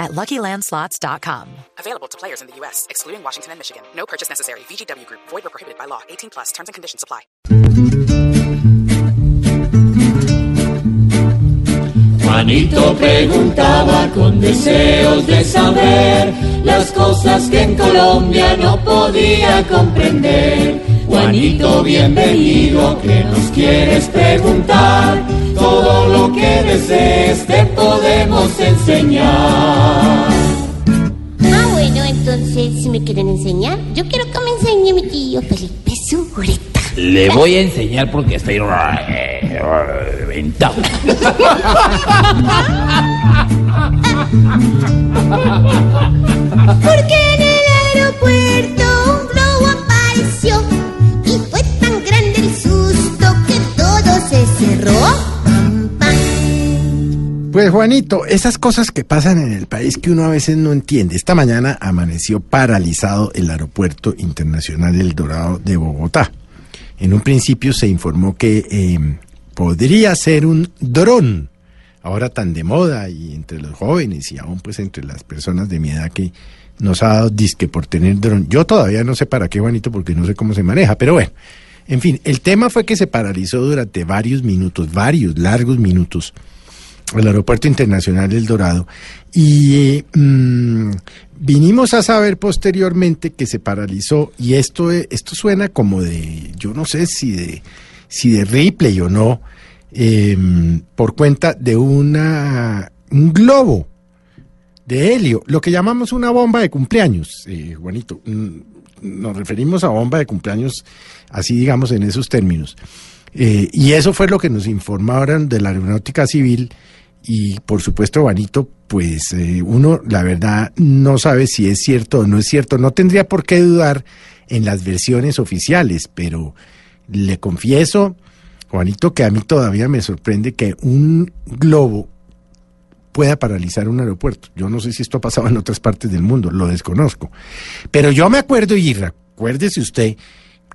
at LuckyLandSlots.com. Available to players in the U.S., excluding Washington and Michigan. No purchase necessary. VGW Group. Void or prohibited by law. 18 plus. Terms and conditions apply. Juanito preguntaba con deseos de saber las cosas que en Colombia no podía comprender. Juanito, bienvenido, ¿qué nos quieres preguntar? Todo lo que desees te podemos enseñar. Ah, bueno, entonces, si me quieren enseñar, yo quiero que me enseñe mi tío Felipe Zurita. Le voy a enseñar porque estoy reventado. Porque en el aeropuerto Pues Juanito, esas cosas que pasan en el país que uno a veces no entiende. Esta mañana amaneció paralizado el aeropuerto internacional El Dorado de Bogotá. En un principio se informó que eh, podría ser un dron, ahora tan de moda y entre los jóvenes y aún pues entre las personas de mi edad que nos ha dado disque por tener dron. Yo todavía no sé para qué, Juanito, porque no sé cómo se maneja, pero bueno. En fin, el tema fue que se paralizó durante varios minutos, varios largos minutos, el Aeropuerto Internacional del Dorado. Y mm, vinimos a saber posteriormente que se paralizó, y esto, eh, esto suena como de, yo no sé si de, si de Ripley o no, eh, por cuenta de una, un globo de helio, lo que llamamos una bomba de cumpleaños, eh, Juanito. Mm, Nos referimos a bomba de cumpleaños, así digamos en esos términos. Eh, y eso fue lo que nos informaron de la aeronáutica civil. Y por supuesto, Juanito, pues eh, uno, la verdad, no sabe si es cierto o no es cierto. No tendría por qué dudar en las versiones oficiales, pero le confieso, Juanito, que a mí todavía me sorprende que un globo pueda paralizar un aeropuerto. Yo no sé si esto ha pasado en otras partes del mundo, lo desconozco. Pero yo me acuerdo, y recuérdese usted,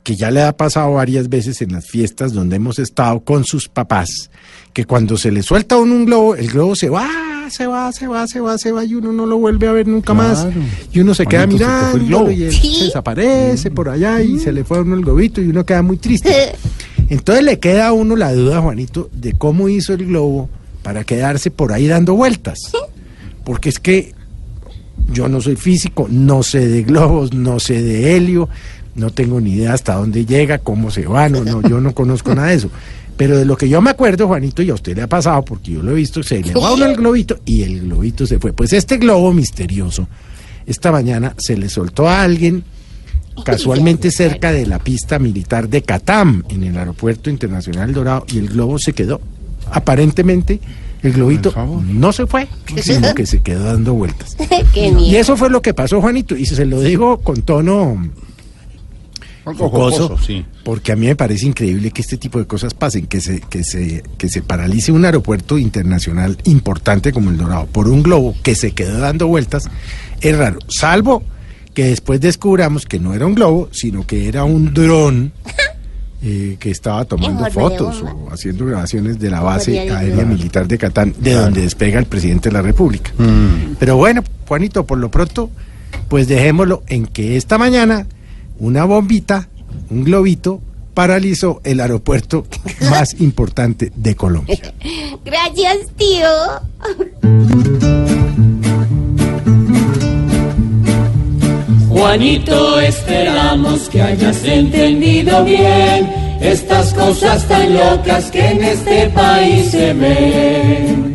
que ya le ha pasado varias veces en las fiestas donde hemos estado con sus papás, que cuando se le suelta a uno un globo, el globo se va, se va, se va, se va, se va, y uno no lo vuelve a ver nunca más. Y uno se queda se fue el mirando globo. y él Sí. se desaparece por allá y se le fue a uno el globito y uno queda muy triste. Entonces le queda a uno la duda, Juanito, de cómo hizo el globo para quedarse por ahí dando vueltas. Porque es que yo no soy físico, no sé de globos, no sé de helio, no tengo ni idea hasta dónde llega, cómo se va, no, no, yo no conozco nada de eso. Pero de lo que yo me acuerdo, Juanito, y a usted le ha pasado, porque yo lo he visto, se le va uno el globito y el globito se fue. Pues este globo misterioso, esta mañana se le soltó a alguien casualmente cerca de la pista militar de Catam, en el aeropuerto internacional Dorado, y el globo se quedó. Aparentemente, el globito no se fue, sino que se quedó dando vueltas. Qué Y eso fue lo que pasó, Juanito, y se lo digo con tono jocoso, sí. porque a mí me parece increíble que este tipo de cosas pasen, que se, que se, que se paralice un aeropuerto internacional importante como el Dorado por un globo que se quedó dando vueltas, es raro, salvo que después descubramos que no era un globo, sino que era un dron eh, que estaba tomando fotos o haciendo grabaciones de la base aérea militar de Catán, de donde despega el presidente de la República. Pero bueno, Juanito, por lo pronto, pues dejémoslo en que esta mañana una bombita, un globito, paralizó el aeropuerto más importante de Colombia. Gracias, tío. Juanito, esperamos que hayas entendido bien estas cosas tan locas que en este país se ven.